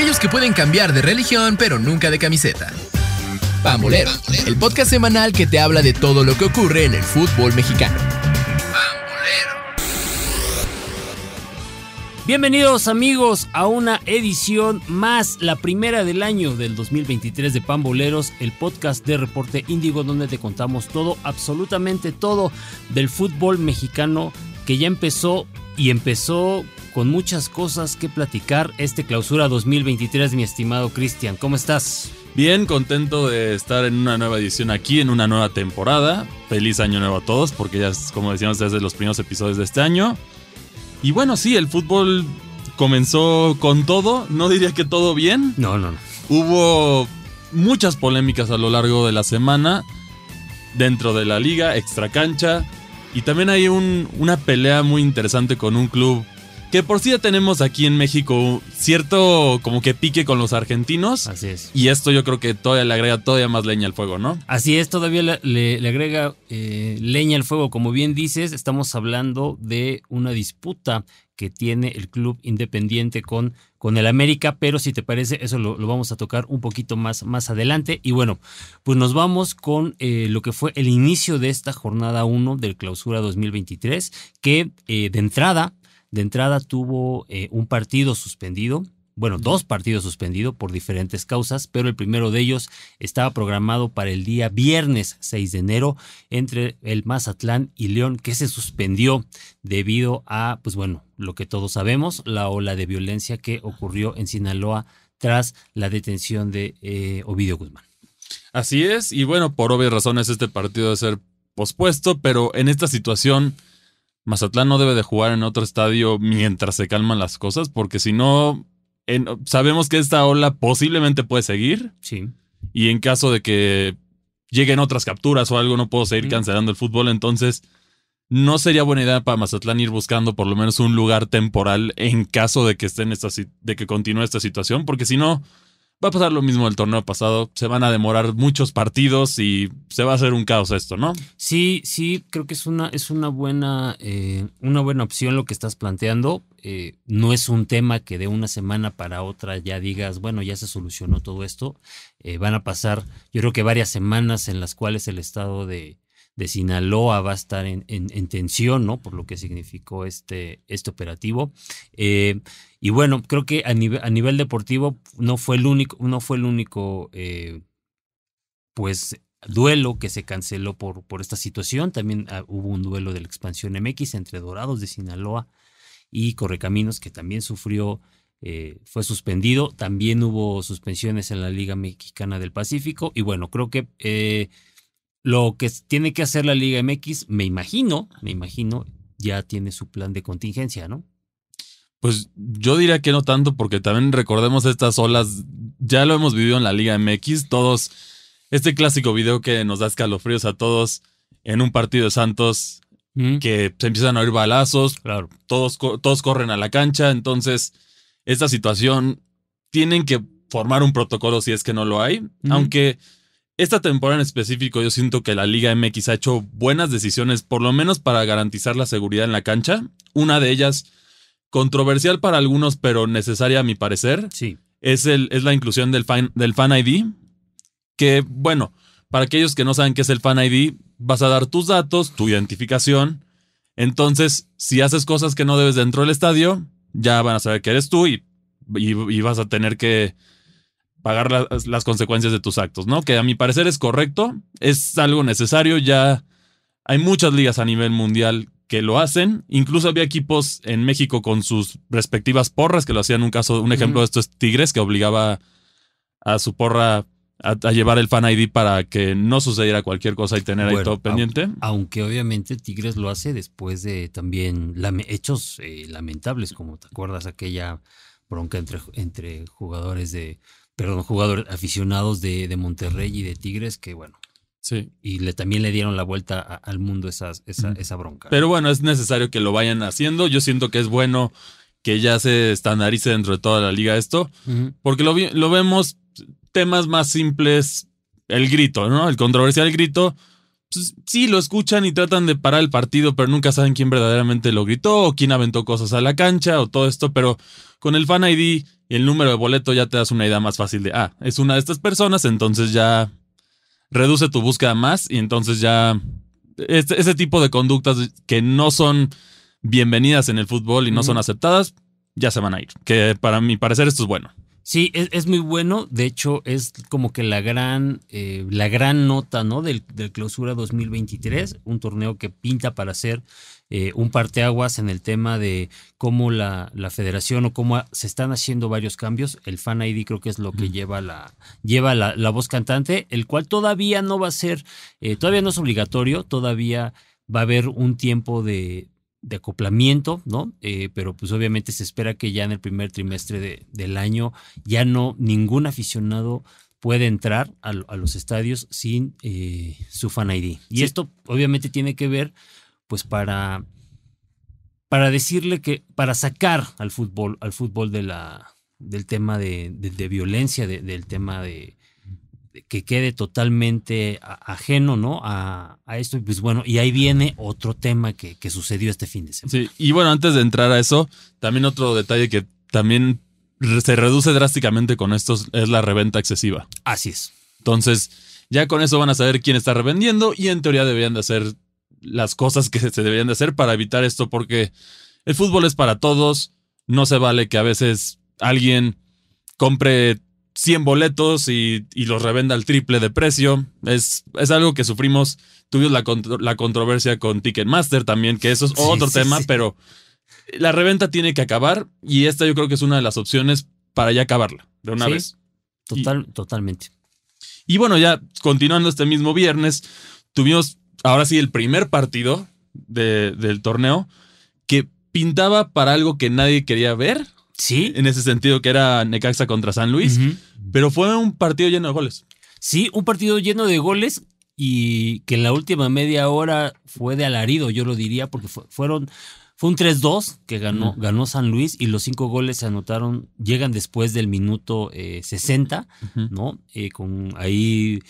aquellos que pueden cambiar de religión pero nunca de camiseta. Pambolero, el podcast semanal que te habla de todo lo que ocurre en el fútbol mexicano. Bienvenidos amigos a una edición más, la primera del año del 2023 de Pamboleros, el podcast de Reporte Índigo donde te contamos todo, absolutamente todo del fútbol mexicano que ya empezó y empezó con muchas cosas que platicar este clausura 2023, mi estimado Cristian. ¿Cómo estás? Bien, contento de estar en una nueva edición aquí, en una nueva temporada. Feliz año nuevo a todos, porque ya, como decíamos, desde los primeros episodios de este año. Y bueno, sí, el fútbol comenzó con todo. No diría que todo bien. No, no, no. Hubo muchas polémicas a lo largo de la semana dentro de la liga, extra cancha. Y también hay un, una pelea muy interesante con un club que por sí ya tenemos aquí en México cierto como que pique con los argentinos. Así es. Y esto yo creo que todavía le agrega todavía más leña al fuego, ¿no? Así es, todavía le, le- le agrega eh, leña al fuego. Como bien dices, estamos hablando de una disputa que tiene el club independiente con, con el América, pero si te parece, eso lo, lo vamos a tocar un poquito más, más adelante. Y bueno, pues nos vamos con eh, lo que fue el inicio de esta jornada 1 del clausura 2023, que eh, de entrada, de entrada tuvo eh, un partido suspendido. Bueno, dos partidos suspendidos por diferentes causas, pero el primero de ellos estaba programado para el día viernes 6 de enero entre el Mazatlán y León, que se suspendió debido a, pues bueno, lo que todos sabemos, la ola de violencia que ocurrió en Sinaloa tras la detención de eh, Ovidio Guzmán. Así es, y bueno, por obvias razones este partido debe ser pospuesto, pero en esta situación Mazatlán no debe de jugar en otro estadio mientras se calman las cosas, porque si no, en- sabemos que esta ola posiblemente puede seguir, Sí. y en caso de que lleguen otras capturas o algo, no puedo seguir Mm. cancelando el fútbol, entonces no sería buena idea para Mazatlán ir buscando por lo menos un lugar temporal en caso de que esté en esta de que continúe esta situación, porque si no va a pasar lo mismo del torneo pasado, se van a demorar muchos partidos y se va a hacer un caos esto, ¿no? Sí, sí, creo que es una, es una buena, eh, una buena opción lo que estás planteando. Eh, no es un tema que de una semana para otra ya digas, bueno, ya se solucionó todo esto. Eh, van a pasar, yo creo que varias semanas en las cuales el estado de, de Sinaloa va a estar en, en- en tensión, ¿no? Por lo que significó este, este operativo. Eh, y bueno, creo que a nivel, a nivel deportivo no fue el único, no fue el único, eh, pues duelo que se canceló por, por esta situación. También ah, hubo un duelo de la expansión MX entre Dorados de Sinaloa y Correcaminos, que también sufrió, eh, fue suspendido. También hubo suspensiones en la Liga Mexicana del Pacífico. Y bueno, creo que eh, lo que tiene que hacer la Liga MX, me imagino, me imagino, ya tiene su plan de contingencia, ¿no? Pues yo diría que no tanto, porque también recordemos estas olas, ya lo hemos vivido en la Liga MX, todos, este clásico video que nos da escalofríos a todos en un partido de Santos, que se empiezan a oír balazos, Claro. todos, todos corren a la cancha, entonces esta situación tienen que formar un protocolo si es que no lo hay, aunque esta temporada en específico yo siento que la Liga MX ha hecho buenas decisiones, por lo menos para garantizar la seguridad en la cancha, una de ellas controversial para algunos, pero necesaria a mi parecer, Sí. es, el, es la inclusión del fan, del fan ID, que bueno, para aquellos que no saben qué es el fan ID, vas a dar tus datos, tu identificación, entonces si haces cosas que no debes dentro del estadio, ya van a saber que eres tú y, y, y vas a tener que pagar las, las consecuencias de tus actos, ¿no? Que a mi parecer es correcto, es algo necesario, ya hay muchas ligas a nivel mundial que lo hacen. Incluso había equipos en México con sus respectivas porras que lo hacían. Un caso, un ejemplo de esto es Tigres, que obligaba a su porra a, a llevar el fan ID para que no sucediera cualquier cosa y tener ahí todo pendiente. Aunque obviamente Tigres lo hace después de también lame- hechos eh, lamentables, como te acuerdas aquella bronca entre, entre jugadores de, perdón, jugadores aficionados de, de Monterrey y de Tigres, que bueno, Sí. y le, también le dieron la vuelta a- al mundo esas, esa, esa bronca. Pero bueno, es necesario que lo vayan haciendo. Yo siento que es bueno que ya se estandarice dentro de toda la liga esto, porque lo, lo vemos temas más simples, el grito, ¿no? El controversial grito, pues, sí lo escuchan y tratan de parar el partido, pero nunca saben quién verdaderamente lo gritó o quién aventó cosas a la cancha o todo esto, pero con el Fan ID y el número de boleto ya te das una idea más fácil de, ah, es una de estas personas, entonces ya reduce tu búsqueda más y entonces ya este, ese tipo de conductas que no son bienvenidas en el fútbol y no son aceptadas, ya se van a ir. Que para mi parecer esto es bueno. Sí, es, muy bueno. De hecho, es como que la gran, eh, la gran nota ¿no? del, clausura 2023, un torneo que pinta para ser eh, un parteaguas en el tema de cómo la, la, federación o cómo se están haciendo varios cambios. El Fan ID creo que es lo que lleva, la, lleva la, la, voz cantante, el cual todavía no va a ser, eh, todavía no es obligatorio, todavía va a haber un tiempo de, de acoplamiento, ¿no? Eh, pero pues obviamente se espera que ya en el primer trimestre del año ya no ningún aficionado puede entrar a, los estadios sin eh, su fan ID. Y esto obviamente tiene que ver pues para, para decirle que, para sacar al fútbol, al fútbol de la, del tema de, de, violencia, del tema de, que quede totalmente ajeno, ¿no? A, esto. Y pues bueno, y ahí viene otro tema que, sucedió este fin de semana. Sí, y bueno, antes de entrar a eso, también otro detalle que también se reduce drásticamente con esto es la reventa excesiva. Así es. Entonces, ya con eso van a saber quién está revendiendo y en teoría deberían de hacer las cosas que se deberían de hacer para evitar esto porque el fútbol es para todos. No se vale que a veces alguien compre 100 boletos y, los revenda al triple de precio. Es, es algo que sufrimos. Tuvimos la, la, controversia con Ticketmaster también, que eso es otro tema, pero la reventa tiene que acabar y esta yo creo que es una de las opciones para ya acabarla de una vez. Total, totalmente. Y bueno, ya continuando este mismo viernes, tuvimos ahora sí el primer partido del torneo que pintaba para algo que nadie quería ver. Sí. En ese sentido, que era Necaxa contra San Luis. Pero fue un partido lleno de goles. Sí, un partido lleno de goles y que en la última media hora fue de alarido, yo lo diría, porque fueron. Fue un 3-2 que ganó, ganó San Luis y los cinco goles se anotaron, llegan después del minuto 60, eh, ¿no? Eh, con ahí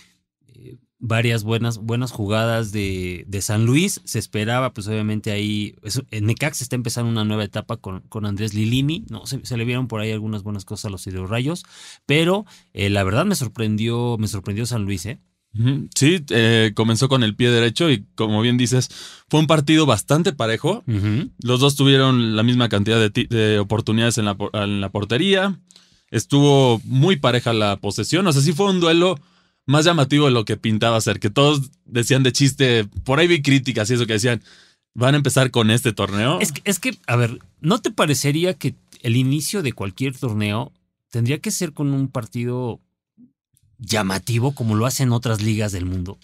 varias buenas, buenas jugadas de, de, San Luis. Se esperaba, pues obviamente ahí. en Necax está empezando una nueva etapa con, con Andrés Lilimi. ¿no? Se, le vieron por ahí algunas buenas cosas a los rayos Pero eh, la verdad me sorprendió, me sorprendió San Luis, ¿eh? Sí, eh, comenzó con el pie derecho y como bien dices, fue un partido bastante parejo. Los dos tuvieron la misma cantidad de, de oportunidades en la, en la portería. Estuvo muy pareja la posesión. O sea, sí fue un duelo más llamativo de lo que pintaba ser, que todos decían de chiste, por ahí vi críticas y eso que decían, van a empezar con este torneo. Es que, es que, a ver, ¿no te parecería que el inicio de cualquier torneo tendría que ser con un partido llamativo como lo hacen otras ligas del mundo?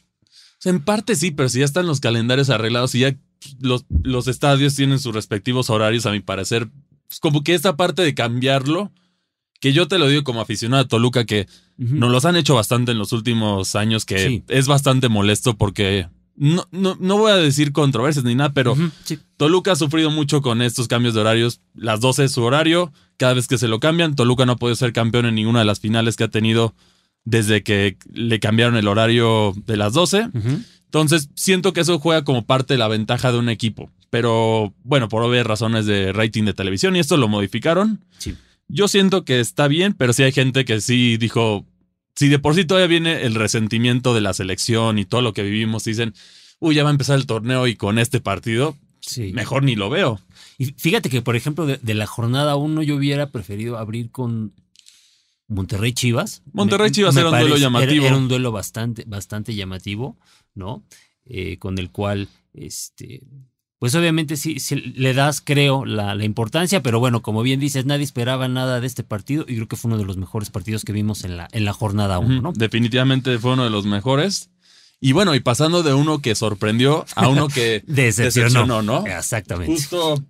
en parte sí, pero si ya están los calendarios arreglados y ya los, los estadios tienen sus respectivos horarios, a mi parecer, pues como que esta parte de cambiarlo que yo te lo digo como aficionado a Toluca, que nos los han hecho bastante en los últimos años, que es bastante molesto porque no, no, no, voy a decir controversias ni nada, pero Toluca ha sufrido mucho con estos cambios de horarios. Las 12 es su horario, cada vez que se lo cambian, Toluca no ha podido ser campeón en ninguna de las finales que ha tenido desde que le cambiaron el horario de las 12. Entonces, siento que eso juega como parte de la ventaja de un equipo. Pero bueno, por obvias razones de rating de televisión y esto lo modificaron. Sí. Yo siento que está bien, pero sí hay gente que sí dijo, si de por sí todavía viene el resentimiento de la selección y todo lo que vivimos, dicen, uy, ya va a empezar el torneo y con este partido, mejor ni lo veo. Y fíjate que, por ejemplo, de, la jornada 1 yo hubiera preferido abrir con Monterrey Chivas. Monterrey Chivas era un duelo llamativo. Era, un duelo bastante, bastante llamativo, ¿no? Eh, con el cual, este, pues obviamente sí, le das, creo, la, importancia, pero bueno, como bien dices, nadie esperaba nada de este partido y creo que fue uno de los mejores partidos que vimos en la, en la jornada 1, ¿no? Definitivamente fue uno de los mejores. Y bueno, y pasando de uno que sorprendió a uno que decepcionó, ¿no? Exactamente. Justo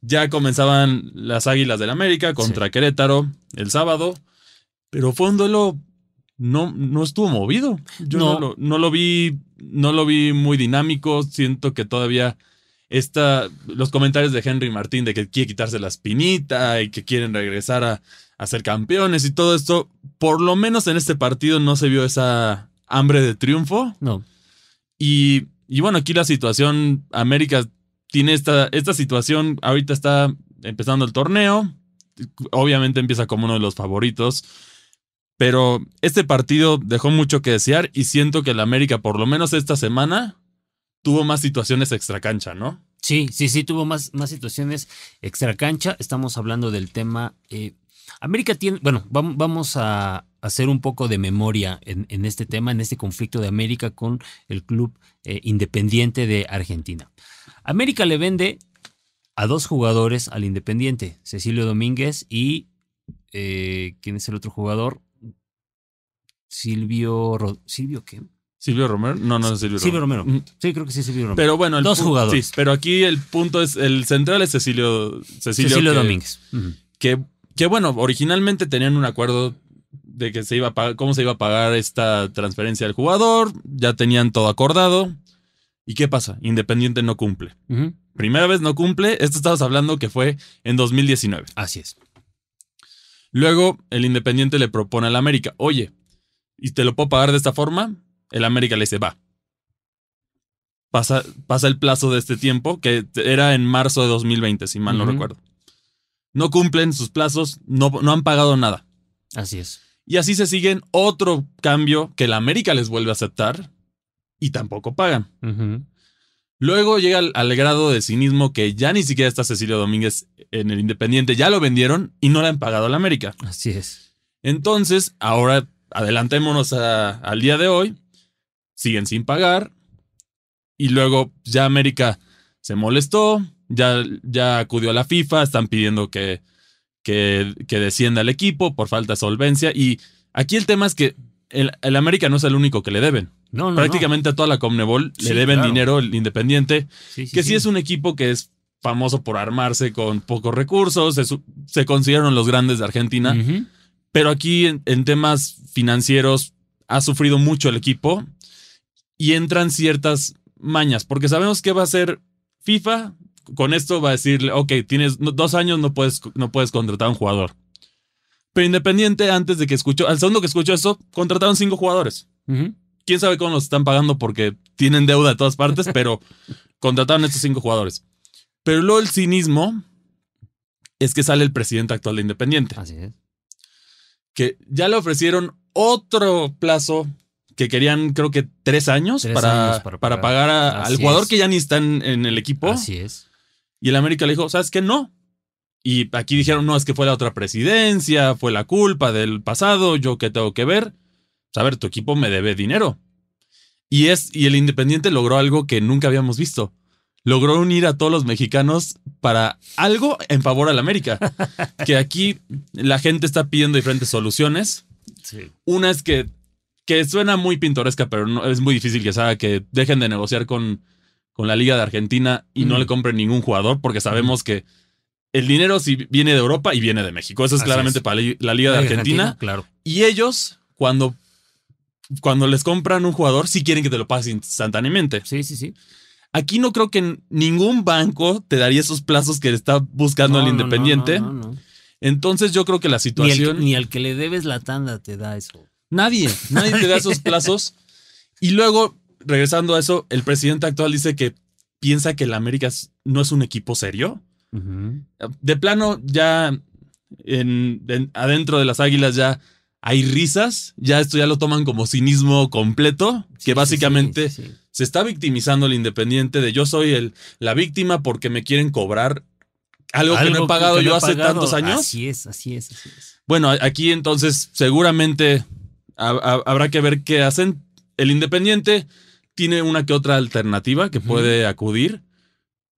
ya comenzaban las Águilas del América contra Querétaro el sábado, pero fue un duelo no, no estuvo movido. Yo no. lo, no lo vi, no lo vi muy dinámico. Siento que todavía esta, los comentarios de Henry Martín de que quiere quitarse la espinita y que quieren regresar a, ser campeones y todo esto, por lo menos en este partido no se vio esa hambre de triunfo. No. Y, y bueno, aquí la situación, América tiene esta, esta situación, ahorita está empezando el torneo, obviamente empieza como uno de los favoritos, pero este partido dejó mucho que desear y siento que el América, por lo menos esta semana, tuvo más situaciones extracancha, ¿no? Sí, sí, sí, tuvo más, más situaciones extracancha. Estamos hablando del tema. eh, América tiene. Bueno, vam- vamos a hacer un poco de memoria en, este tema, en este conflicto de América con el club eh, independiente de Argentina. América le vende a dos jugadores al Independiente, Cecilio Domínguez y. eh, ¿Quién es el otro jugador? Silvio. ¿Silvio qué? Silvio Romero, no, no es Silvio, Silvio Romero. Romero. Mm, Sí, creo que sí, Silvio Romero. Pero bueno, el Dos jugadores. Sí, pero aquí el punto es, el central es Cecilio, Cecilio, Cecilio que- Domínguez. Que, que bueno, originalmente tenían un acuerdo de que se iba a pagar, cómo se iba a pagar esta transferencia del jugador, ya tenían todo acordado. ¿Y qué pasa? Independiente no cumple. Primera vez no cumple, esto estabas hablando que fue en 2019. Así es. Luego el Independiente le propone al América, oye, ¿y te lo puedo pagar de esta forma? El América le dice, va. Pasa, pasa el plazo de este tiempo, que era en marzo de 2020, si mal no recuerdo. No cumplen sus plazos, no, no han pagado nada. Así es. Y así se siguen otro cambio que el América les vuelve a aceptar y tampoco pagan. Luego llega al, al grado de cinismo que ya ni siquiera está Cecilio Domínguez en el Independiente, ya lo vendieron y no le han pagado al América. Así es. Entonces, ahora adelantémonos a- al día de hoy. Siguen sin pagar. Y luego ya América se molestó, ya, ya acudió a la FIFA, están pidiendo que, que, que descienda el equipo por falta de solvencia. Y aquí el tema es que el, el América no es el único que le deben. No, no, no. Prácticamente a toda la Comnebol Sí, le deben claro. dinero el Independiente, Sí, sí, que sí. es un equipo que es famoso por armarse con pocos recursos, se, se consideran los grandes de Argentina. Pero aquí en, en temas financieros ha sufrido mucho el equipo y entran ciertas mañas, porque sabemos que va a ser FIFA. Con esto va a decirle, ok, tienes dos años, no puedes, no puedes contratar a un jugador. Pero Independiente, antes de que escuchó, al segundo que escuchó eso, contrataron cinco jugadores. Quién sabe cómo los están pagando porque tienen deuda de todas partes, pero contrataron a estos cinco jugadores. Pero luego el cinismo es que sale el presidente actual de Independiente Así es. que ya le ofrecieron otro plazo que querían, creo que tres años, Tres para, años para para, pagar. a- al jugador es. que ya ni está en, en el equipo. Así es. Y el América le dijo, ¿sabes qué? No. Y aquí dijeron, no, es que fue la otra presidencia, fue la culpa del pasado, yo qué tengo que ver. Pues, a ver, tu equipo me debe dinero. Y, es, y el Independiente logró algo que nunca habíamos visto. Logró unir a todos los mexicanos para algo en favor al América. que aquí la gente está pidiendo diferentes soluciones. Sí. Una es que, que suena muy pintoresca, pero no, es muy difícil que se haga que dejen de negociar con, con la Liga de Argentina y no le compren ningún jugador, porque sabemos que el dinero sí viene de Europa y viene de México. Eso es Así claramente es. para la, Liga de Argentina. Claro. Y ellos, cuando, cuando les compran un jugador, sí quieren que te lo pagues instantáneamente. Sí, sí, sí. Aquí no creo que ningún banco te daría esos plazos que está buscando No, el Independiente. no, no, no. Entonces yo creo que la Ni, situación... ni al que le debes la tanda te da eso. Nadie, nadie te da esos plazos. Y luego, regresando a eso, el presidente actual dice que piensa que el América no es un equipo serio. De plano, ya en, en- adentro de las águilas ya hay risas. Ya esto ya lo toman como cinismo completo. Sí, que básicamente sí, sí. se está victimizando el independiente de yo soy el, la víctima porque me quieren cobrar algo, que no he pagado yo he hace pagado. tantos años. Así es, así es, así es. Bueno, aquí entonces seguramente ha- ha- habrá que ver qué hacen. El Independiente tiene una que otra alternativa que puede acudir.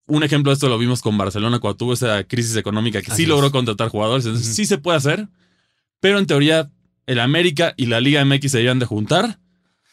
Un ejemplo de esto lo vimos con Barcelona cuando tuvo esa crisis económica que Así sí logró es. contratar jugadores. Entonces sí se puede hacer, pero en teoría el América y la Liga MX se deberían de juntar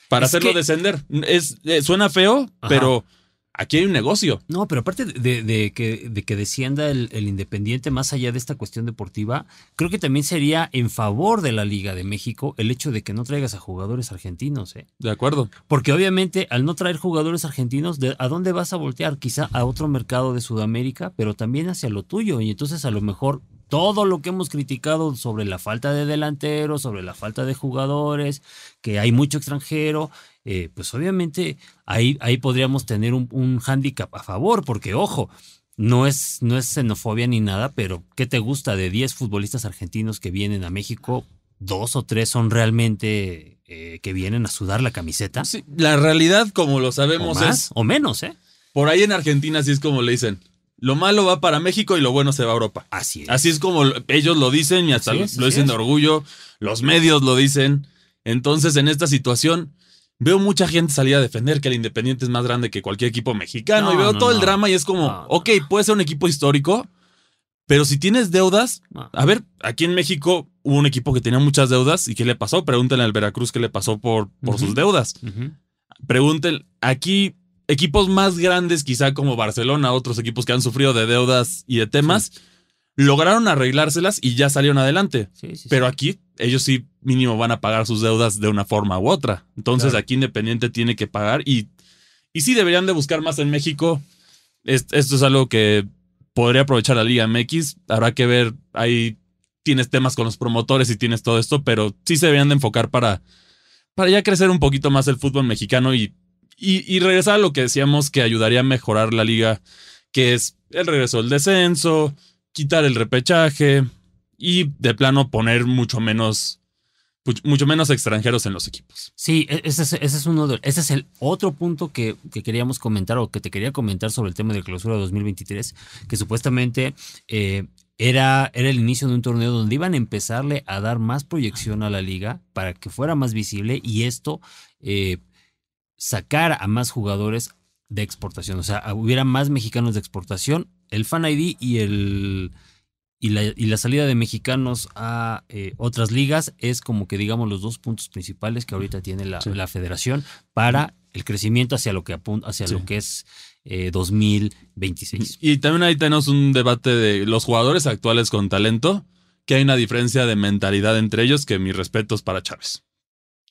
para Es hacerlo que- descender. Es, eh, suena feo, Ajá. pero aquí hay un negocio. No, pero aparte de, de que, de que descienda el, el Independiente, más allá de esta cuestión deportiva, creo que también sería en favor de la Liga de México el hecho de que no traigas a jugadores argentinos, ¿eh? De acuerdo. Porque obviamente al no traer jugadores argentinos, ¿de- ¿a dónde vas a voltear? Quizá a otro mercado de Sudamérica, pero también hacia lo tuyo. Y entonces a lo mejor todo lo que hemos criticado sobre la falta de delanteros, sobre la falta de jugadores, que hay mucho extranjero, eh, pues obviamente ahí, ahí podríamos tener un, un hándicap a favor, porque ojo, no es, no es xenofobia ni nada, pero ¿qué te gusta de 10 futbolistas argentinos que vienen a México? Dos o tres son realmente eh, que vienen a sudar la camiseta. Sí, la realidad, como lo o sabemos, más es. o menos, ¿eh? Por ahí en Argentina, así es como le dicen. Lo malo va para México y lo bueno se va a Europa. Así es. Así es como ellos lo dicen y hasta lo- es, lo así dicen de orgullo. Los medios lo dicen. Entonces, en esta situación, veo mucha gente salir a defender que el Independiente es más grande que cualquier equipo mexicano. No, y veo no, todo el drama y es como, ok, puede ser un equipo histórico, pero si tienes deudas, a ver, aquí en México hubo un equipo que tenía muchas deudas y ¿qué le pasó? Pregúntenle al Veracruz qué le pasó por, por sus deudas. Ujú. Pregunten, aquí equipos más grandes, quizá como Barcelona, otros equipos que han sufrido de deudas y de temas, lograron arreglárselas y ya salieron adelante. Sí, sí. Pero aquí ellos sí mínimo van a pagar sus deudas de una forma u otra. Entonces Claro. aquí Independiente tiene que pagar y, y sí deberían de buscar más en México. Es- Esto es algo que podría aprovechar la Liga MX. Habrá que ver, ahí tienes temas con los promotores y tienes todo esto, pero sí se deberían de enfocar para, para ya crecer un poquito más el fútbol mexicano y, y, regresar a lo que decíamos que ayudaría a mejorar la liga, que es el regreso del descenso, quitar el repechaje y de plano poner mucho menos, much- mucho menos extranjeros en los equipos. Sí, e- ese es, ese es uno de, ese es el otro punto que, que queríamos comentar o que te quería comentar sobre el tema de clausura 2023, que supuestamente eh, era, era el inicio de un torneo donde iban a empezarle a dar más proyección a la liga para que fuera más visible y esto eh, sacar a más jugadores de exportación, o sea, hubiera más mexicanos de exportación, el Fan ID y el y la, y la salida de mexicanos a eh, otras ligas es como que digamos los dos puntos principales que ahorita tiene la, Sí. la federación para el crecimiento hacia lo que apun- hacia Sí. lo que es eh, 2026. Y también ahí tenemos un debate de los jugadores actuales con talento, que hay una diferencia de mentalidad entre ellos, que mis respetos para Chávez.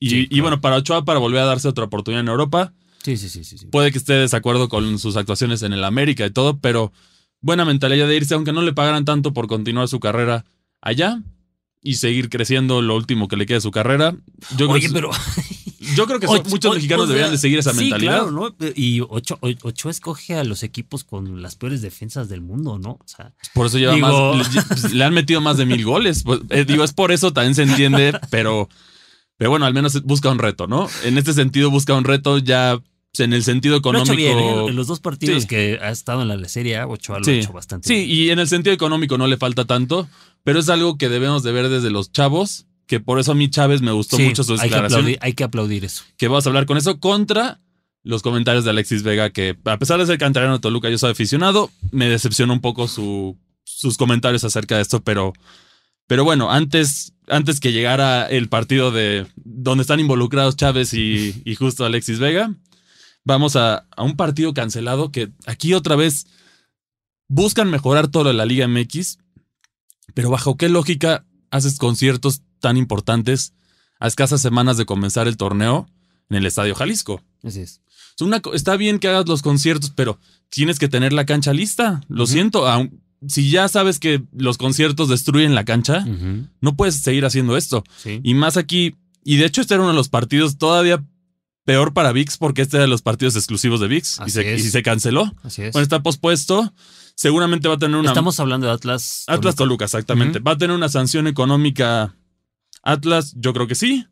Y, Sí, y bueno, para Ochoa, para volver a darse otra oportunidad en Europa, Sí, sí, sí, sí. sí. puede que esté de desacuerdo con sus actuaciones en el América y todo, pero buena mentalidad de irse, aunque no le pagaran tanto por continuar su carrera allá y seguir creciendo lo último que le quede de su carrera. Yo creo, Oye, que, pero yo creo que son- Ocho- muchos mexicanos o sea, deberían de seguir esa sí, mentalidad. claro, ¿no? Y Ocho, Ochoa escoge a los equipos con las peores defensas del mundo, ¿no? O sea, Por eso lleva Digo- más. Le, le han metido más de mil goles. Pues, eh, digo, es por eso también se entiende, pero, pero bueno, al menos busca un reto, ¿no? En este sentido, busca un reto ya en el sentido lo ha económico. hecho bien, ¿eh? En los dos partidos Sí. que ha estado en la Serie A, Ochoa lo Sí. ha hecho bastante Sí, bien. y en el sentido económico no le falta tanto, pero es algo que debemos de ver desde los chavos, que por eso a mí Chávez me gustó mucho su hay que, declaración, aplaudir, hay que aplaudir eso. que vamos a hablar con eso, contra los comentarios de Alexis Vega, que a pesar de ser canterano de Toluca, yo soy aficionado, me decepcionó un poco su, sus comentarios acerca de esto, pero, pero bueno, antes, antes que llegara el partido de donde están involucrados Chávez y, y justo Alexis Vega, vamos a, a un partido cancelado que aquí otra vez buscan mejorar todo la Liga MX, pero bajo qué lógica haces conciertos tan importantes a escasas semanas de comenzar el torneo en el Estadio Jalisco? Así es. Es una está bien que hagas los conciertos, pero tienes que tener la cancha lista. Lo siento, aun- si ya sabes que los conciertos destruyen la cancha, no puedes seguir haciendo esto. sí. Y más aquí, y de hecho este era uno de los partidos todavía peor para VIX porque este era de los partidos exclusivos de VIX y se, y se canceló. Así es. Bueno, está pospuesto. Seguramente va a tener una... Estamos hablando de Atlas. Atlas Toluca, exactamente. ¿Va a tener una sanción económica Atlas? Yo creo que sí.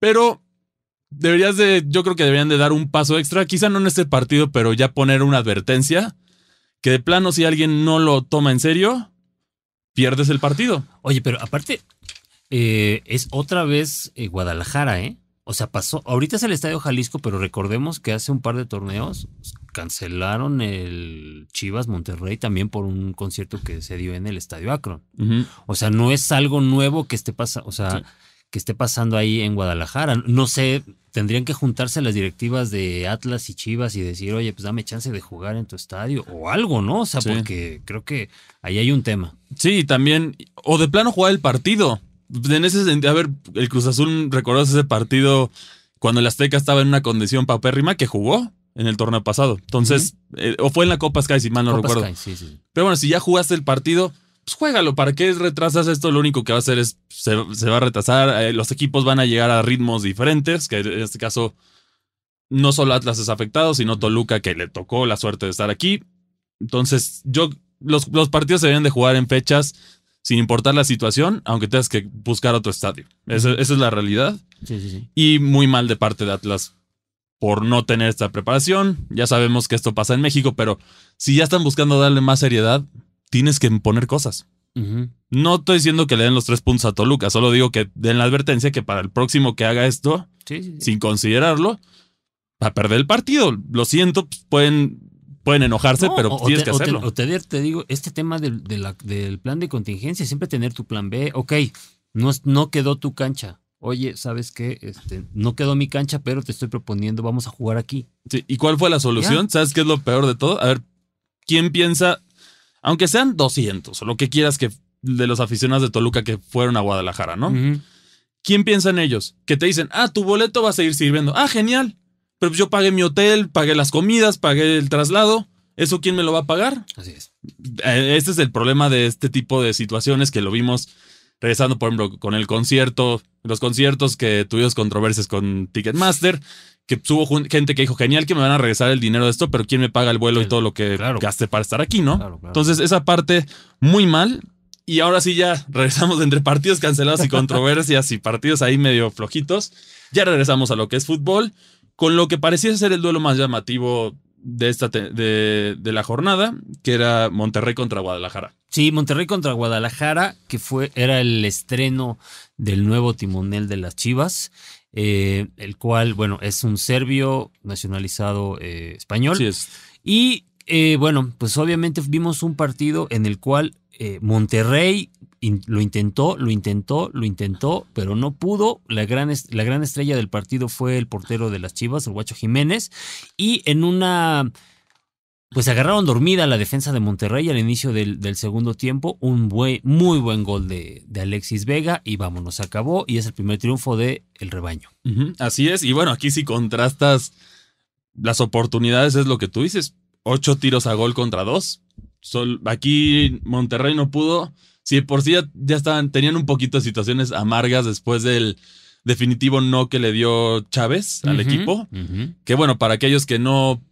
Pero deberías de, yo creo que deberían de dar un paso extra, quizá no en este partido, pero ya poner una advertencia que de plano si alguien no lo toma en serio, pierdes el partido. Oye, pero aparte, eh, es otra vez eh, Guadalajara, ¿eh? O sea, pasó, ahorita es el Estadio Jalisco, pero recordemos que hace un par de torneos cancelaron el Chivas Monterrey también por un concierto que se dio en el Estadio Akron. O sea, no es algo nuevo que esté pasando, o sea, Sí. Que esté pasando ahí en Guadalajara. No sé, tendrían que juntarse las directivas de Atlas y Chivas y decir, oye, pues dame chance de jugar en tu estadio o algo, ¿no? O sea, Sí. porque creo que ahí hay un tema. Sí, también, o de plano jugar el partido. En ese sentido, a ver, el Cruz Azul, ¿recuerdas ese partido cuando el Azteca estaba en una condición paupérrima que jugó en el torneo pasado? Entonces, eh, o fue en la Copa Sky, si mal no Copa recuerdo. Sky, sí, sí. Pero bueno, si ya jugaste el partido, pues juégalo. ¿Para qué retrasas esto? Lo único que va a hacer es se, se va a retrasar. eh, los equipos van a llegar a ritmos diferentes, que en este caso no solo Atlas es afectado, sino Toluca, que le tocó la suerte de estar aquí. Entonces, yo, los, los partidos se deben de jugar en fechas sin importar la situación, aunque tengas que buscar otro estadio. Esa, esa es la realidad. Sí, sí, sí. Y muy mal de parte de Atlas por no tener esta preparación. Ya sabemos que esto pasa en México, pero si ya están buscando darle más seriedad, tienes que poner cosas. No estoy diciendo que le den los tres puntos a Toluca, solo digo que den la advertencia que para el próximo que haga esto, Sí, sí, sí. sin considerarlo, va a perder el partido. Lo siento, pues, pueden, pueden enojarse, No, pero tienes te- que o te- hacerlo. O te, te digo, este tema del, de la- del plan de contingencia, siempre tener tu plan B. Ok, no, no quedó tu cancha. Oye, ¿sabes qué? Este, no quedó mi cancha, pero te estoy proponiendo, vamos a jugar aquí. Sí, ¿Y cuál fue la solución? ¿Sabes qué es lo peor de todo? A ver, ¿quién piensa, aunque sean 200 o lo que quieras que de los aficionados de Toluca que fueron a Guadalajara, ¿no? ¿Quién piensa en ellos? Que te dicen, ah, tu boleto va a seguir sirviendo. Ah, genial. Pero pues yo pagué mi hotel, pagué las comidas, pagué el traslado. ¿Eso quién me lo va a pagar? Así es. Eh, Este es el problema de este tipo de situaciones que lo vimos regresando, por ejemplo, con el concierto, los conciertos que tuvimos controversias con Ticketmaster, que jun- gente que dijo, genial que me van a regresar el dinero de esto, pero ¿quién me paga el vuelo y todo lo que claro. gasté para estar aquí, no? Claro, claro. Entonces, esa parte muy mal. Y ahora sí ya regresamos entre partidos cancelados y controversias y partidos ahí medio flojitos. Ya regresamos a lo que es fútbol, con lo que parecía ser el duelo más llamativo de, esta de, de la jornada, que era Monterrey contra Guadalajara. Sí, Monterrey contra Guadalajara, que fue, era el estreno del nuevo timonel de las Chivas, eh, el cual, bueno, es un serbio nacionalizado eh, español. Sí, es. Y eh, bueno, pues obviamente vimos un partido en el cual Monterrey in- lo intentó, lo intentó, lo intentó, pero no pudo. La gran, la gran estrella del partido fue el portero de las Chivas, el Guacho Jiménez. Y en una... Pues agarraron dormida la defensa de Monterrey al inicio del, del segundo tiempo. Un buen, muy buen gol de, de Alexis Vega y vámonos, acabó. Y es el primer triunfo del el rebaño. Así es. Y bueno, aquí si contrastas las oportunidades, es lo que tú dices. Ocho tiros a gol contra dos. Sol- aquí Monterrey no pudo. Si de por sí ya, ya estaban, tenían un poquito de situaciones amargas después del definitivo no que le dio Chávez al equipo. Que bueno, para aquellos que no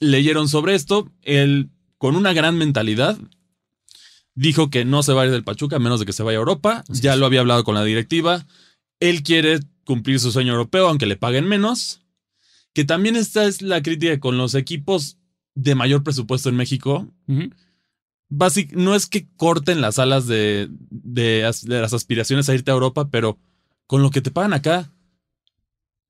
leyeron sobre esto, él con una gran mentalidad dijo que no se va a ir del Pachuca a menos de que se vaya a Europa. Ya lo había hablado con la directiva. Él quiere cumplir su sueño europeo, aunque le paguen menos. Que también esta es la crítica con los equipos de mayor presupuesto en México. Basic, no es que corten las alas de, de de las aspiraciones a irte a Europa, pero con lo que te pagan acá,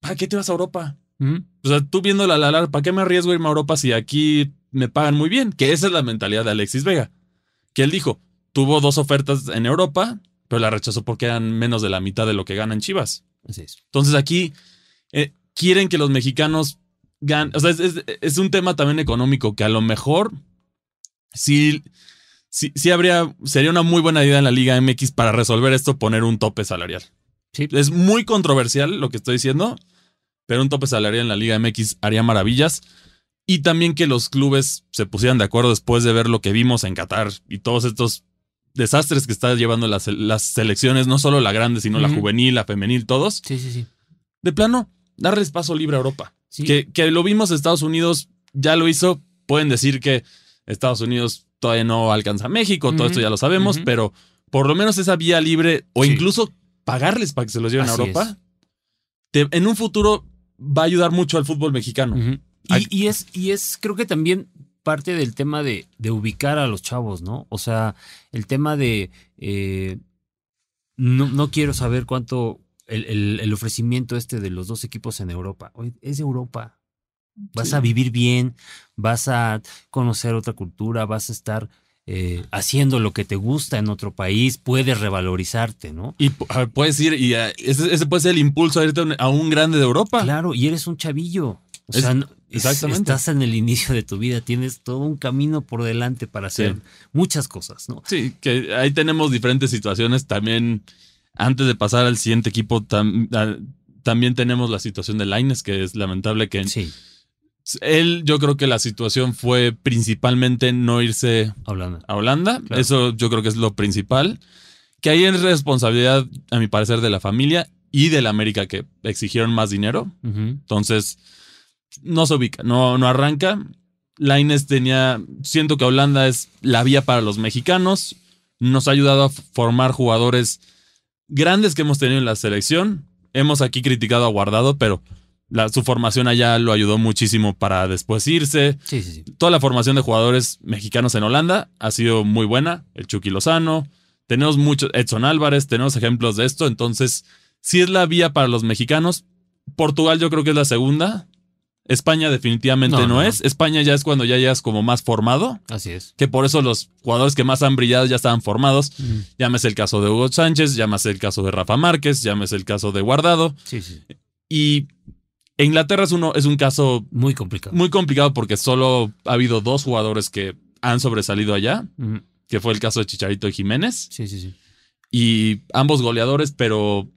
¿para qué te vas a Europa? O sea, tú viendo la la, ¿para qué me arriesgo a irme a Europa si aquí me pagan muy bien? Que esa es la mentalidad de Alexis Vega. Que él dijo, tuvo dos ofertas en Europa, pero la rechazó porque eran menos de la mitad de lo que ganan Chivas. Así es. Entonces aquí eh, quieren que los mexicanos ganen. O sea, es, es- es un tema también económico que a lo mejor sí, sí, sí habría, sería una muy buena idea en la Liga MX para resolver esto, poner un tope salarial. Sí. Es muy controversial lo que estoy diciendo, pero un tope salarial en la Liga MX haría maravillas. Y también que los clubes se pusieran de acuerdo después de ver lo que vimos en Qatar y todos estos desastres que están llevando las, las selecciones, no solo la grande, sino la juvenil, la femenil, todos. Sí, sí, sí. De plano, darles paso libre a Europa. Sí. Que, que lo vimos Estados Unidos, ya lo hizo. Pueden decir que Estados Unidos todavía no alcanza a México, todo esto ya lo sabemos, pero por lo menos esa vía libre o Sí. incluso pagarles para que se los lleven Así a Europa, te- en un futuro va a ayudar mucho al fútbol mexicano. Y, y es, y es, creo que también parte del tema de, de ubicar a los chavos, ¿no? O sea, el tema de eh, no, no quiero saber cuánto el, el- el ofrecimiento este de los dos equipos en Europa. Oye, es Europa. Vas Sí. a vivir bien, vas a conocer otra cultura, vas a estar eh, haciendo lo que te gusta en otro país, puedes revalorizarte, ¿no? Y a ver, puedes ir, y eh, ese, ese puede ser el impulso a irte a un- a grande de Europa. Claro, y eres un chavillo. O Es- sea, exactamente. estás en el inicio de tu vida, tienes todo un camino por delante para hacer Sí. muchas cosas, ¿no? Sí, que ahí tenemos diferentes situaciones. También, antes de pasar al siguiente equipo, tam- a- también tenemos la situación de Laines, que es lamentable que Sí. Él, yo creo que la situación fue principalmente no irse a Holanda. Claro. Eso yo creo que es lo principal. Que ahí es responsabilidad, a mi parecer, de la familia y de la América que exigieron más dinero. Entonces, no se ubica, no, no arranca. Laines tenía, siento que Holanda es la vía para los mexicanos. Nos ha ayudado a formar jugadores grandes que hemos tenido en la selección. Hemos aquí criticado a Guardado, pero la- su formación allá lo ayudó muchísimo para después irse. Sí, sí, sí. Toda la formación de jugadores mexicanos en Holanda ha sido muy buena. El Chucky Lozano, tenemos muchos, Edson Álvarez, tenemos ejemplos de esto. Entonces, si es la vía para los mexicanos, Portugal yo creo que es la segunda. España definitivamente No, no, no, no. es. España ya es cuando ya llegas como más formado, Así es. que por eso los jugadores que más han brillado ya estaban formados. Ujú. Llámese el caso de Hugo Sánchez, llámese el caso de Rafa Márquez, llámese el caso de Guardado. Sí, sí. sí. Inglaterra es, uno, es un caso Muy complicado. muy complicado porque solo ha habido dos jugadores que han sobresalido allá, que fue el caso de Chicharito y Jiménez, Sí, sí, sí. y ambos goleadores, pero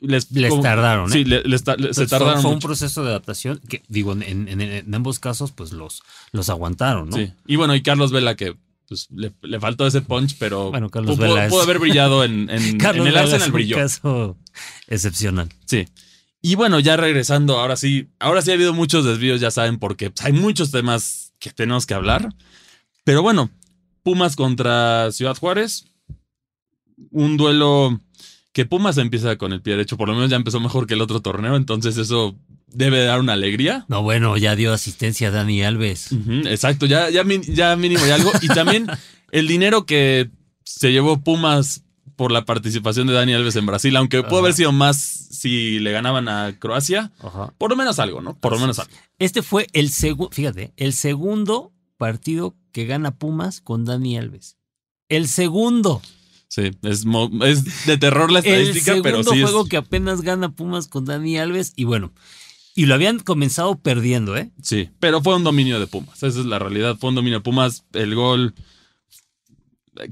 les, Les como- tardaron, ¿eh? Sí, le- les se fue- tardaron Fue, un proceso de adaptación que, digo, en, en- en ambos casos, pues los, los aguantaron, ¿no? Sí. Y bueno, y Carlos Vela que pues, le, le faltó ese punch, pero Bueno, Carlos pudo, Vela es- pudo haber brillado en, en- Carlos en el Vela Arsenal es un brilló. caso excepcional. Sí. Y bueno, ya regresando, ahora sí, ahora sí ha habido muchos desvíos, ya saben, porque pues, hay muchos temas que tenemos que hablar. Pero bueno, Pumas contra Ciudad Juárez. Un duelo que Pumas empieza con el pie derecho, por lo menos ya empezó mejor que el otro torneo, entonces eso debe dar una alegría. No, bueno, ya dio asistencia a Dani Alves. Exacto, ya, ya mínimo hay algo. Y también el dinero que se llevó Pumas por la participación de Dani Alves en Brasil, aunque pudo haber sido más si le ganaban a Croacia, Ajá. por lo menos algo, ¿no? Por lo menos algo. Este fue el segundo, fíjate, el segundo partido que gana Pumas con Dani Alves. El segundo. Sí, es, es de terror la El estadística, pero sí juego es, que apenas gana Pumas con Dani Alves. Y bueno, y lo habían comenzado perdiendo, ¿eh? sí, pero fue un dominio de Pumas. Esa es la realidad, fue un dominio de Pumas. El gol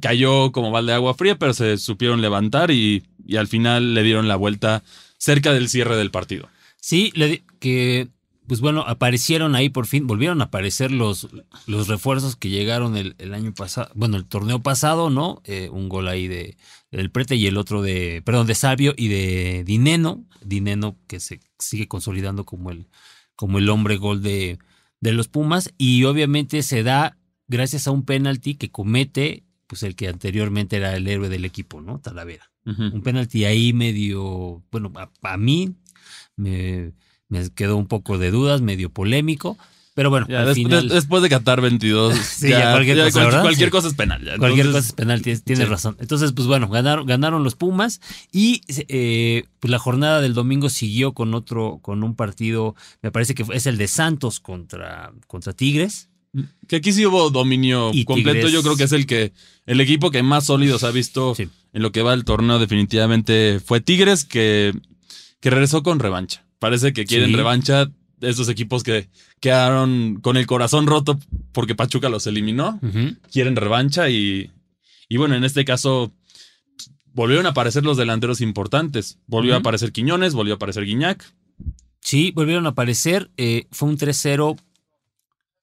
cayó como balde de agua fría, pero se supieron levantar y, y al final le dieron la vuelta cerca del cierre del partido. Sí, le que, pues bueno, aparecieron ahí por fin, volvieron a aparecer los, los refuerzos que llegaron el, el año pasado, bueno, el torneo pasado, ¿no? Eh, un gol ahí de del Prete y el otro de, perdón, de Sabio y de Dineno, Dineno que se sigue consolidando como el, como el hombre gol de, de los Pumas y obviamente se da gracias a un penalti que comete, pues el que anteriormente era el héroe del equipo, ¿no? Talavera un penalti ahí medio, bueno, a, a mí me, me quedó un poco de dudas, medio polémico, pero bueno, Ya, al des- final des- después de Qatar 22, Sí, ya cualquier cosa, cualquier Sí. cosa es penal. ya. cualquier cosa es penal, tienes, tienes sí. razón. Entonces, pues bueno, ganaron, ganaron los Pumas y eh, pues la jornada del domingo siguió con otro, con un partido, me parece que es el de Santos contra, contra Tigres. Que aquí sí hubo dominio Y completo. Tigres- Yo creo que es el que el equipo que más sólidos ha visto Sí. en lo que va el torneo. Definitivamente fue Tigres que, que regresó con revancha. Parece que quieren Sí. revancha esos equipos que quedaron con el corazón roto porque Pachuca los eliminó. Quieren revancha y, y bueno, en este caso volvieron a aparecer los delanteros importantes. Volvió a aparecer Quiñones, volvió a aparecer Guiñac. Sí, volvieron a aparecer. eh, fue un 3-0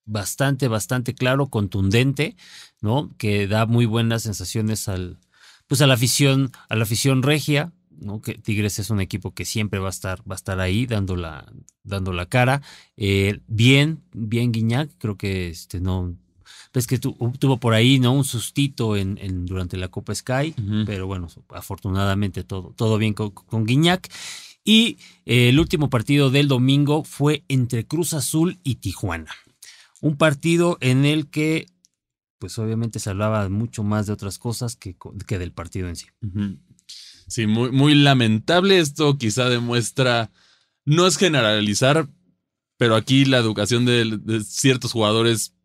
bastante, bastante claro, contundente, ¿no? Que da muy buenas sensaciones al, pues a la afición, a la afición regia, ¿no? Que Tigres es un equipo que siempre va a estar, va a estar ahí dando la, dando la cara. Eh, bien, bien Guiñac, creo que este no. Ves que tu- tuvo por ahí, ¿no? Un sustito en, en- durante la Copa Sky, pero bueno, afortunadamente todo, todo bien con, con Guiñac. Y eh, el último partido del domingo fue entre Cruz Azul y Tijuana. Un partido en el que, pues obviamente se hablaba mucho más de otras cosas que, que del partido en sí. Sí, muy, muy lamentable. Esto quizá demuestra, no es generalizar, pero aquí la educación de, de ciertos jugadores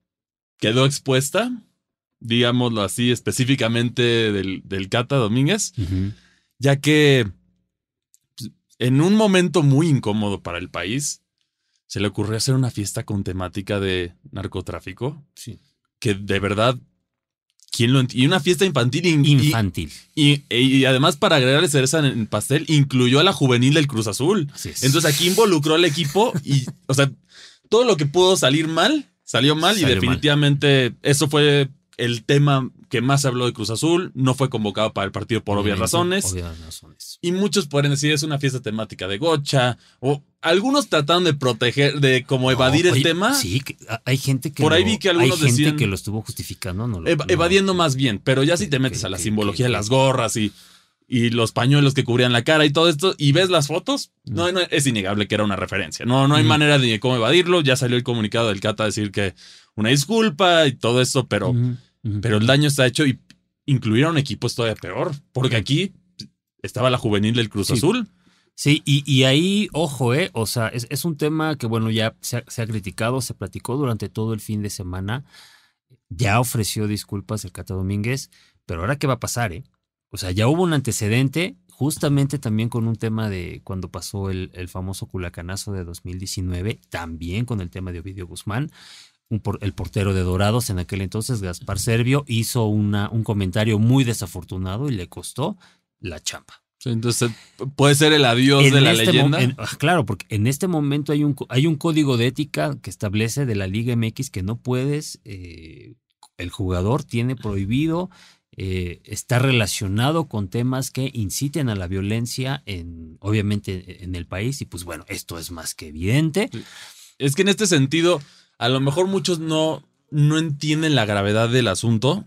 quedó expuesta, digámoslo así, específicamente del, del Cata Domínguez, ya que pues, en un momento muy incómodo para el país, se le ocurrió hacer una fiesta con temática de narcotráfico, Sí. que de verdad, ¿quién lo Y una fiesta infantil y- Infantil. y, y además, para agregarle cereza en el pastel, incluyó a la juvenil del Cruz Azul. Así es. Entonces aquí involucró al equipo y, o sea, todo lo que pudo salir mal, salió mal Salió y mal. definitivamente eso fue el tema que más habló de Cruz Azul. No fue convocado para el partido por obvias razones. Obvias razones. Y muchos pueden decir es una fiesta temática de gocha. O algunos trataron de proteger, de como evadir No, el tema. Sí, que- hay gente que. Por ahí lo- vi que algunos hay gente decían- que lo estuvo justificando, ¿no? Lo- eva- lo- evadiendo más bien. Pero ya si te metes que- a la simbología de las gorras y, y los pañuelos que cubrían la cara y todo esto, y ves las fotos, no, no, es innegable que era una referencia. No, no hay Ujú. manera de cómo evadirlo. Ya salió el comunicado del Cata a decir que una disculpa y todo esto, pero. Pero el daño está hecho y incluir a un equipo es todavía peor. Porque aquí estaba la juvenil del Cruz Sí. Azul. Sí, y, y ahí, ojo, ¿eh? O sea, es, es un tema que, bueno, ya se ha, se ha criticado, se platicó durante todo el fin de semana. Ya ofreció disculpas el Cata Domínguez, pero ahora qué va a pasar, ¿eh? O sea, ya hubo un antecedente, justamente también con un tema de cuando pasó el, el famoso culacanazo de 2019, también con el tema de Ovidio Guzmán. Un por- el portero de Dorados en aquel entonces, Gaspar Servio, hizo una, un comentario muy desafortunado y le costó la chamba. Entonces puede ser el adiós En de la este leyenda. en- ah, claro, porque en este momento hay un, hay un código de ética que establece de la Liga MX que no puedes, eh, el jugador tiene prohibido eh, estar relacionado con temas que inciten a la violencia, en, obviamente en el país, y pues bueno, esto es más que evidente. Es que en este sentido, a lo mejor muchos no, no entienden la gravedad del asunto,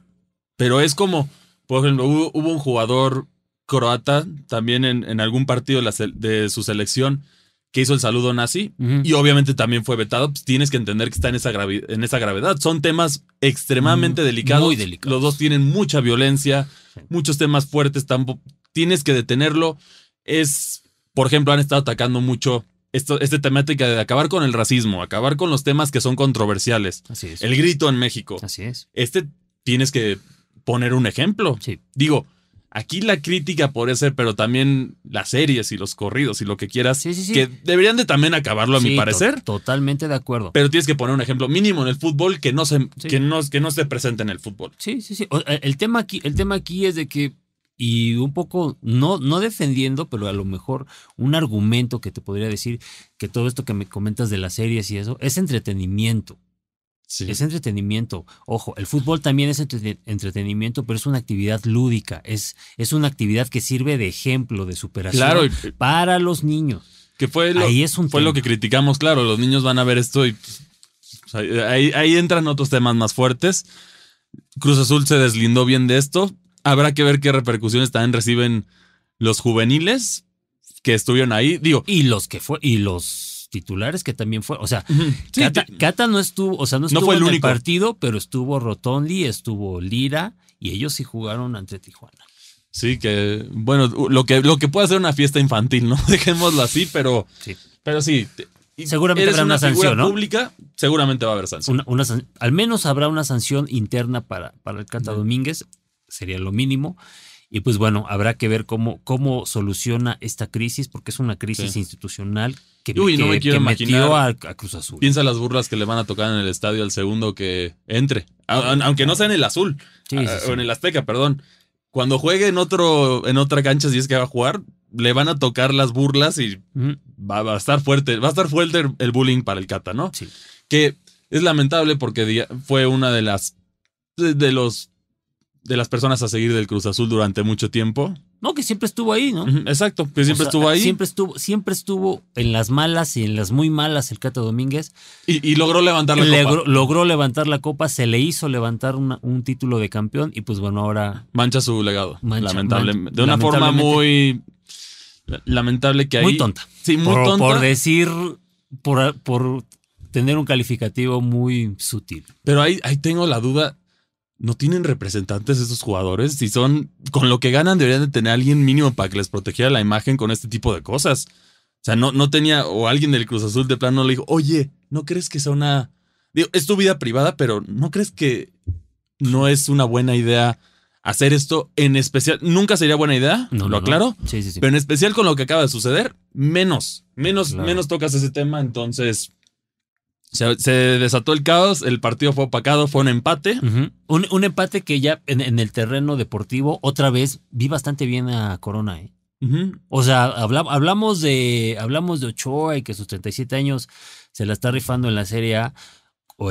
pero es como, por ejemplo, hubo, hubo un jugador croata también en, en algún partido de, la se- de su selección que hizo el saludo nazi y obviamente también fue vetado. Pues tienes que entender que está en esa, en esa gravedad. Son temas extremadamente Mm, delicados. muy delicados. Los dos tienen mucha violencia, muchos temas fuertes. tienes que detenerlo. Es, por ejemplo, han estado atacando mucho esto, esta temática de acabar con el racismo, acabar con los temas que son controversiales. Así es. El grito en México. Así es. Este tienes que poner un ejemplo. Sí. Digo, aquí la crítica podría ser, pero también las series y los corridos y lo que quieras, Sí, sí, sí. que deberían de también acabarlo a mi to- parecer. totalmente de acuerdo. Pero tienes que poner un ejemplo mínimo en el fútbol que no se, que no, que no se presente en el fútbol. Sí, sí, sí. Eh, El tema aquí, el tema aquí es de que, y un poco, no, no defendiendo, pero a lo mejor un argumento que te podría decir que todo esto que me comentas de las series y eso, es entretenimiento. Sí. Es entretenimiento. Ojo, el fútbol también es entre- entretenimiento, pero es una actividad lúdica. Es, es una actividad que sirve de ejemplo, de superación Claro, y- para los niños. que fue lo, Ahí es un fue lo que criticamos, claro, los niños van a ver esto y pues, ahí, ahí entran otros temas más fuertes. Cruz Azul se deslindó bien de esto. Habrá que ver qué repercusiones también reciben los juveniles que estuvieron ahí. Digo, Y los que fue, y los titulares que también fue, o sea, sí, Cata, no estuvo, o sea, no No estuvo fue el en único. el partido, pero estuvo Rotondi, estuvo Lira y ellos sí jugaron ante Tijuana. sí, que bueno, lo que, lo que puede ser una fiesta infantil, ¿no? Dejémoslo así, pero, Sí. pero sí. Seguramente habrá una figura sanción, ¿no? pública, seguramente va a haber sanción. Una- una san- al menos habrá una sanción interna para, para el Cata Ujú. Domínguez, sería lo mínimo. Y pues bueno, habrá que ver cómo, cómo soluciona esta crisis, porque es una crisis Sí. institucional que, Uy, no que- me que metió a, a Cruz Azul. Piensa las burlas que le van a tocar en el estadio al segundo que entre. A- aunque no sea en el azul. Sí. O en el Azteca, perdón. Cuando juegue en otro, en otra cancha, si es que va a jugar, le van a tocar las burlas y va, va a estar fuerte. Va a estar fuerte el, el bullying para el Cata, ¿no? Sí. Que es lamentable porque fue una de las de los de las personas a seguir del Cruz Azul durante mucho tiempo. No, que siempre estuvo ahí, ¿no? Exacto, que siempre O sea, estuvo ahí Siempre estuvo, siempre estuvo en las malas y en las muy malas el Cata Domínguez. y, y logró levantar la copa. logró levantar la copa, se le hizo levantar una- un título de campeón y pues bueno, ahora Mancha su legado, Mancha, lamentablemente. de una forma muy lamentable que ahí muy tonta. Sí, muy por, tonta. por decir, por, por tener un calificativo muy sutil. Pero ahí, ahí tengo la duda. ¿No tienen representantes esos jugadores? Si son, con lo que ganan, deberían de tener alguien mínimo para que les protegiera la imagen con este tipo de cosas. O sea, no, no tenía, o alguien del Cruz Azul de plano le dijo, oye, ¿no crees que sea una... Digo, es tu vida privada, pero ¿no crees que no es una buena idea hacer esto en especial? Nunca sería buena idea, No, lo no, no. aclaro. Sí, sí, sí. Pero en especial con lo que acaba de suceder, menos, menos, Claro. menos tocas ese tema. Entonces, se, se desató el caos, el partido fue opacado, fue un empate. Un, un empate que ya en, en el terreno deportivo, otra vez, vi bastante bien a Corona, ¿eh? O sea, habla- hablamos de hablamos de Ochoa y que sus 37 años se la está rifando en la Serie A.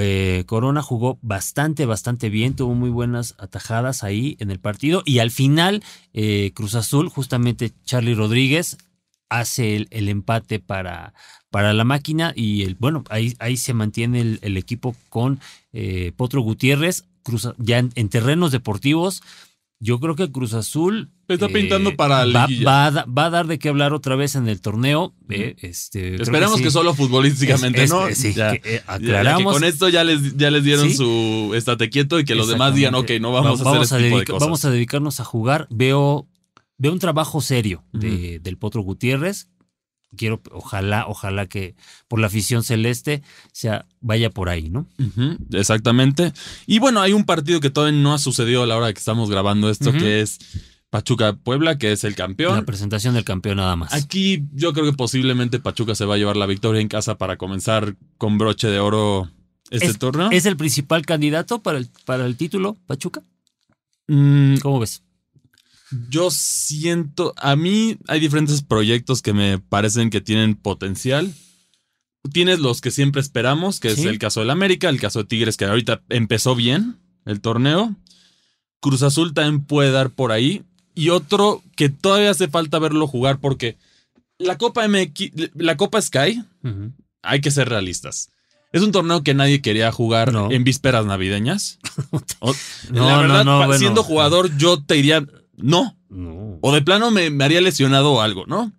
Eh, Corona jugó bastante, bastante bien, tuvo muy buenas atajadas ahí en el partido y al final eh, Cruz Azul, justamente Charlie Rodríguez hace el, el empate para, para la máquina y el, bueno, ahí, ahí se mantiene el, el equipo con eh, Potro Gutiérrez, Cruz, A- ya en, en terrenos deportivos. Yo creo que Cruz Azul Está pintando para va, va a, da- va a dar de qué hablar otra vez en el torneo. eh, este, Esperemos que, sí. solo futbolísticamente, Es- ¿no? sí, Ya. que, eh, Ya- ya que aclaramos. con esto ya les, ya les dieron Sí. su estate quieto y que los demás digan, ok, no vamos, Va- a hacer este tipo de dedica- cosas. Vamos a dedicarnos a jugar. Veo, veo un trabajo serio de- del Potro Gutiérrez. Quiero, ojalá, ojalá que por la afición celeste sea, vaya por ahí, ¿no? Exactamente. Y bueno, hay un partido que todavía no ha sucedido a la hora que estamos grabando esto, que es Pachuca Puebla, que es el La campeón. presentación del campeón nada más. Aquí yo creo que posiblemente Pachuca se va a llevar la victoria en casa para comenzar con broche de oro este Es- torneo. ¿Es el principal candidato para el, para el título, Pachuca? Mm, ¿Cómo ves? Yo siento, a mí hay diferentes proyectos que me parecen que tienen potencial. Tienes los que siempre esperamos, que Sí. es el caso del América, el caso de Tigres, que ahorita empezó bien el torneo. Cruz Azul también puede dar por ahí. Y otro que todavía hace falta verlo jugar porque la Copa MX, la Copa Sky, hay que ser realistas. Es un torneo que nadie quería jugar No. en vísperas navideñas. No, la verdad, no, pa- bueno. siendo jugador, yo te diría no. No. O de plano me, me haría lesionado o algo, ¿no?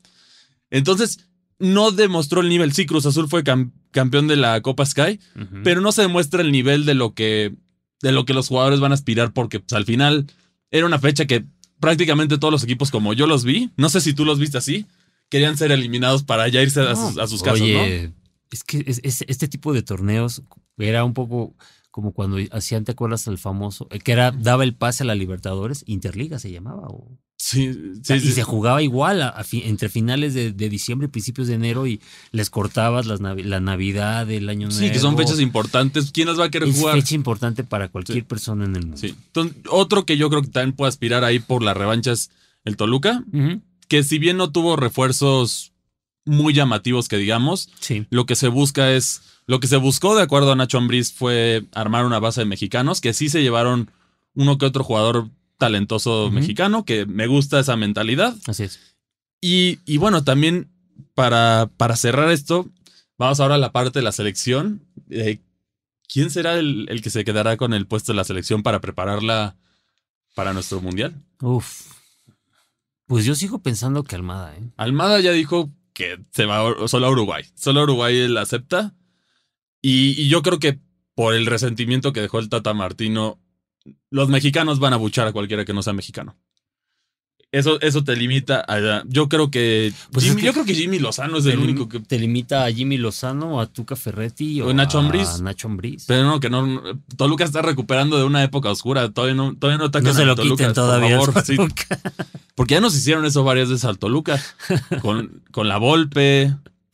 Entonces, no demostró el nivel. Sí, Cruz Azul fue cam- campeón de la Copa Sky, pero no se demuestra el nivel de lo que, de lo que los jugadores van a aspirar, porque pues, al final era una fecha que prácticamente todos los equipos, como yo los vi, no sé si tú los viste así, querían ser eliminados para ya irse a sus, a sus casas, ¿no? Oye, es que es- es- este tipo de torneos era un poco como cuando hacían, ¿te acuerdas el famoso? El que era, daba el pase a la Libertadores, Interliga se llamaba. o- Sí, o sí, sea, sí. y se jugaba igual a- a fi- entre finales de, de diciembre y principios de enero y les cortabas las navi- la Navidad, el Año Nuevo. Sí, que son fechas importantes. ¿Quién las va a querer Es jugar? fecha importante para cualquier Sí. persona en el mundo. Sí. Entonces, otro que yo creo que también puede aspirar ahí por la revancha es el Toluca, que si bien no tuvo refuerzos muy llamativos que digamos, sí. lo que se busca es, lo que se buscó de acuerdo a Nacho Ambriz fue armar una base de mexicanos, que sí se llevaron uno que otro jugador talentoso mexicano, que me gusta esa mentalidad. Así es. Y, y bueno, también para, para cerrar esto, vamos ahora a la parte de la selección. Eh, ¿Quién será el, el que se quedará con el puesto de la selección para prepararla para nuestro mundial? Uf. Pues yo sigo pensando que Almada, ¿eh? Almada ya dijo que se va a- solo a Uruguay. Solo Uruguay él acepta. Y, y yo creo que por el resentimiento que dejó el Tata Martino, los mexicanos van a buchar a cualquiera que no sea mexicano. Eso, eso te limita a. Yo creo que, Pues Jimmy- es que- yo creo que Jimmy Lozano es el único que. te limita a Jimmy Lozano, a Tuca Ferretti o, O Nacho a Ambriz. Nacho Ambriz. Pero no, que no. Toluca está recuperando de una época oscura. Todavía no, todavía no ataquen no se lo Toluca, quiten por todavía. favor, sí. Toluca. Porque ya nos hicieron eso varias veces al Toluca. Con, con la Volpe,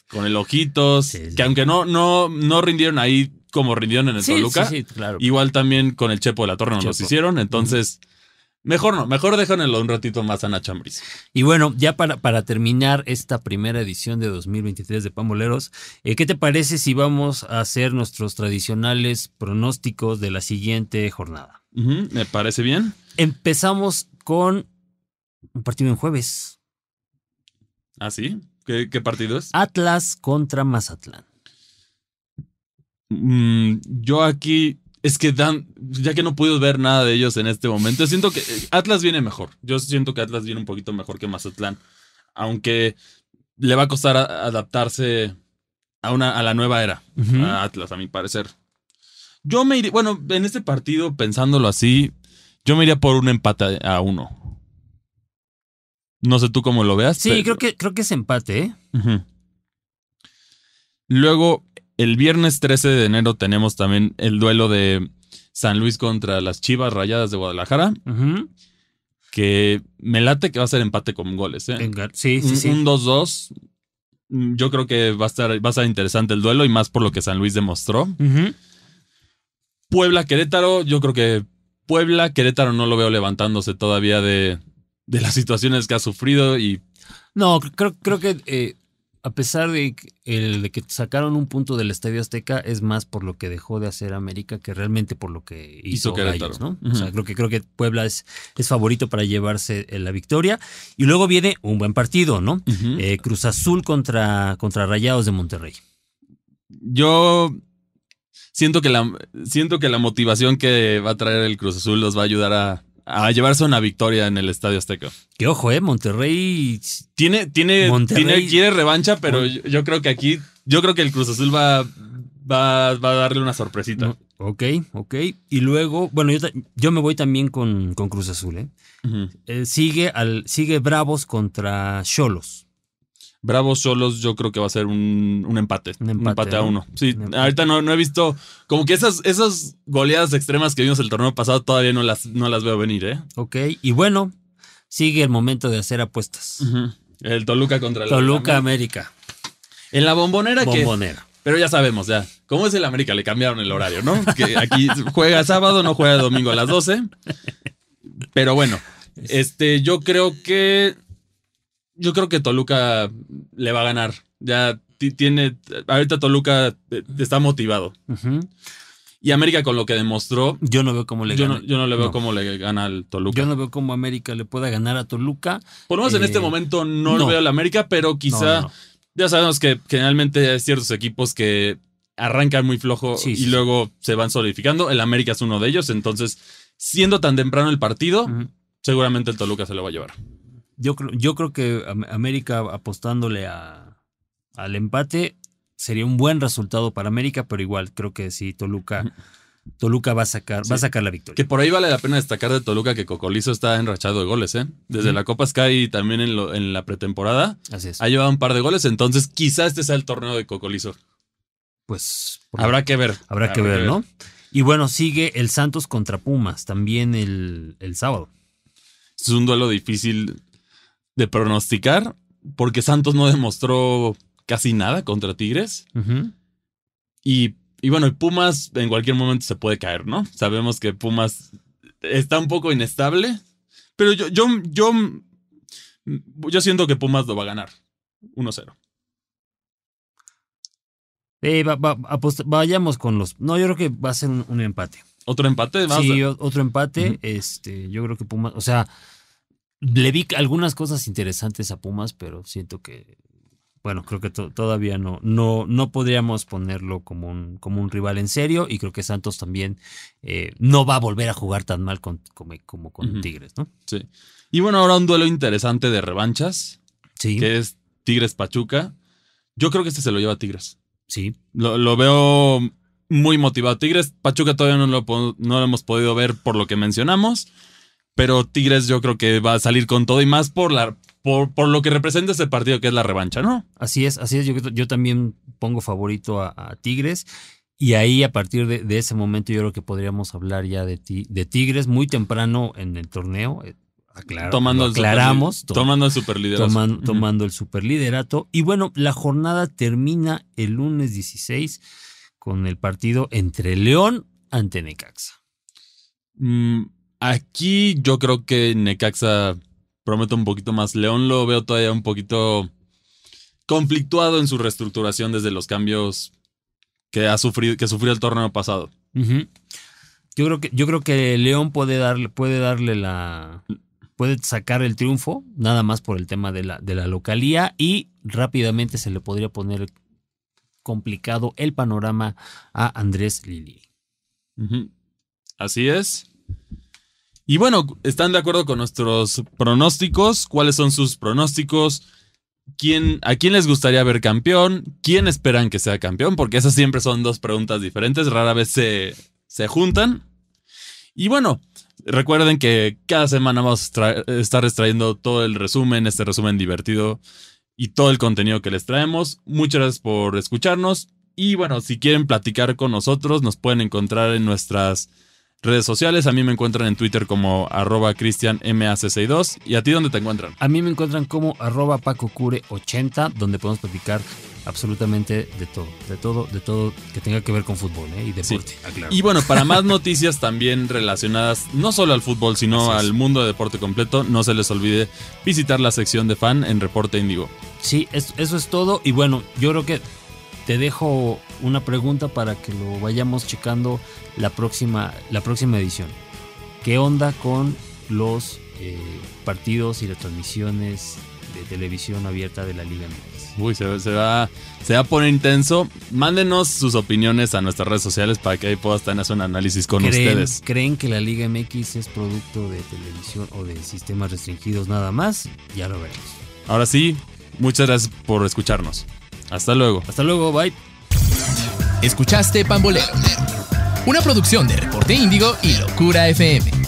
con el Ojitos. Sí, sí. Que aunque no, no, no rindieron ahí como rindieron en el Toluca. sí, sí, claro. Igual también con el Chepo de la Torre nos los hicieron. Entonces, mejor no. Mejor déjenlo un ratito más a Nacho Ambriz. Y bueno, ya para, para terminar esta primera edición de 2023 de Pamoleros, eh, ¿qué te parece si vamos a hacer nuestros tradicionales pronósticos de la siguiente jornada? Me parece bien. Empezamos con un partido en jueves. ¿Ah, sí? ¿Qué, qué partido es? Atlas contra Mazatlán. Mm, yo aquí. Es que dan, ya que no puedo ver nada de ellos en este momento, siento que eh, Atlas viene mejor. Yo siento que Atlas viene un poquito mejor que Mazatlán. Aunque le va a costar a- adaptarse a, una, a la nueva era. A Atlas, a mi parecer. Yo me iría, bueno, en este partido, pensándolo así, yo me iría por un empate a uno. No sé tú cómo lo veas. Sí, pero- creo que, creo que es empate, ¿eh? Luego, el viernes 13 de enero tenemos también el duelo de San Luis contra las Chivas Rayadas de Guadalajara, que me late que va a ser empate con goles. ¿eh? Venga, Sí, sí, Un- sí. Un 2-2. Mm, Yo creo que va a, estar, va a estar interesante el duelo y más por lo que San Luis demostró. Puebla, Querétaro, yo creo que Puebla, Querétaro no lo veo levantándose todavía de, de las situaciones que ha sufrido y No, creo, creo que eh, a pesar de que, el, de que sacaron un punto del Estadio Azteca, es más por lo que dejó de hacer América que realmente por lo que hizo, Hizo. Gallos, ¿no? O sea, creo que, creo que Puebla es, es favorito para llevarse eh, la victoria. Y luego viene un buen partido, ¿no? Eh, Cruz Azul contra, contra Rayados de Monterrey. Yo siento que la siento que la motivación que va a traer el Cruz Azul los va a ayudar a, a llevarse una victoria en el Estadio Azteca. Que ojo, ¿eh? Monterrey Tiene, tiene, Monterrey- tiene- quiere revancha, pero yo, yo creo que aquí, yo creo que el Cruz Azul va, va, va a darle una sorpresita. No, ok, ok. Y luego, bueno, yo, yo me voy también con, con Cruz Azul, ¿eh? Eh, sigue, al, sigue Bravos contra Cholos. Bravos solos, yo creo que va a ser un, un empate. Un Un empate, empate, a ¿no? uno. Sí, empate. ahorita no, no he visto. Como que esas, esas goleadas extremas que vimos el torneo pasado todavía no las, no las veo venir, ¿eh? Ok, y bueno, sigue el momento de hacer apuestas. El Toluca contra el Toluca América, En la bombonera que. bombonera. Pero ya sabemos, ya. ¿Cómo es el América? Le cambiaron el horario, ¿no? Que aquí juega sábado, no juega domingo a las 12. Pero bueno, este, yo creo que. Yo creo que Toluca le va a ganar. Ya ti- tiene. Ahorita Toluca eh, está motivado. Y América con lo que demostró. Yo no veo cómo le Yo gana. no, yo no le veo No. cómo le gana al Toluca. Yo no veo cómo América le pueda ganar a Toluca. Por lo menos en eh, este momento no, no. veo al América, pero quizá. Ya sabemos que generalmente hay ciertos equipos que arrancan muy flojo Sí, y sí, luego se van solidificando. El América es uno de ellos. Entonces, siendo tan temprano el partido, seguramente el Toluca se lo va a llevar. Yo creo, yo creo que Am- América apostándole a, al empate sería un buen resultado para América, pero igual creo que sí, Toluca, Toluca va a sacar, va a sacar la victoria. Que por ahí vale la pena destacar de Toluca que Cocolizo está enrachado de goles, ¿eh? Desde la Copa Sky y también en, lo- en la pretemporada Así es. ha llevado un par de goles. Entonces, quizá este sea el torneo de Cocolizo. Pues Habrá que ver. habrá que ver, ¿no? Y bueno, sigue el Santos contra Pumas, también el, el sábado. Es un duelo difícil de pronosticar porque Santos no demostró casi nada contra Tigres. Y, y bueno, Pumas en cualquier momento se puede caer, ¿no? Sabemos que Pumas está un poco inestable, pero yo, yo, yo, yo siento que Pumas lo va a ganar. 1-0. Eh, va- va- aposta- vayamos con los. No, yo creo que va a ser un, un empate. ¿Otro empate? Vamos Sí, a- otro empate. Este, yo creo que Pumas, o sea, le vi algunas cosas interesantes a Pumas, pero siento que, bueno, creo que to- todavía no, no, no podríamos ponerlo como un, como un rival en serio. Y creo que Santos también eh, no va a volver a jugar tan mal con, como, como con. Tigres, ¿no? sí. Y bueno, ahora un duelo interesante de revanchas, Sí, que es Tigres Pachuca. Yo creo que este se lo lleva Tigres. sí. Lo, lo veo muy motivado. Tigres, Pachuca todavía no lo, no lo hemos podido ver por lo que mencionamos. Pero Tigres yo creo que va a salir con todo y más por, la, por, por lo que representa ese partido que es la revancha, ¿no? Así es, así es. Yo, yo también pongo favorito a, a Tigres. Y ahí, a partir de, de ese momento, yo creo que podríamos hablar ya de, ti- de Tigres muy temprano en el torneo. eh, aclara- tomando, lo el super- aclaramos. to- tomando el superliderato. toman- tomando el superliderato. Y bueno, la jornada termina el lunes 16 con el partido entre León ante Necaxa. Mm, aquí yo creo que Necaxa promete un poquito más. León lo veo todavía un poquito conflictuado en su reestructuración desde los cambios que ha sufrido, que sufrió el torneo pasado. Yo creo que, yo creo que León puede darle, puede darle la. puede sacar el triunfo, nada más por el tema de la, de la localía, y rápidamente se le podría poner complicado el panorama a Andrés Lili. Así es. Y bueno, ¿están de acuerdo con nuestros pronósticos? ¿Cuáles son sus pronósticos? ¿Quién, ¿A quién les gustaría ver campeón? ¿Quién esperan que sea campeón? Porque esas siempre son dos preguntas diferentes, rara vez se, se juntan. Y bueno, recuerden que cada semana vamos a estar extrayendo todo el resumen, este resumen divertido y todo el contenido que les traemos. Muchas gracias por escucharnos. Y bueno, si quieren platicar con nosotros, nos pueden encontrar en nuestras redes sociales. A mí me encuentran en Twitter como arroba cristianmac62. ¿Y a ti dónde te encuentran? A mí me encuentran como arroba pacocure80, donde podemos platicar absolutamente de todo, de todo, de todo que tenga que ver con fútbol ¿eh? y deporte. aclaro. Y bueno, para más noticias también relacionadas no solo al fútbol, sino al mundo de deporte completo, no se les olvide visitar la sección de fan en Reporte Índigo. Sí, es- eso es todo. Y bueno, yo creo que te dejo una pregunta para que lo vayamos checando la próxima, la próxima edición. ¿Qué onda con los eh, partidos y las transmisiones de televisión abierta de la Liga MX? Uy, se, se va, se va a poner intenso. Mándenos sus opiniones a nuestras redes sociales para que ahí puedas tener un análisis con ¿Creen, ustedes. ¿Creen que la Liga MX es producto de televisión o de sistemas restringidos nada más? Ya lo veremos. Ahora sí, muchas gracias por escucharnos. Hasta luego. Hasta luego, bye. Escuchaste Pambolero, una producción de Reporte Índigo y Locura FM.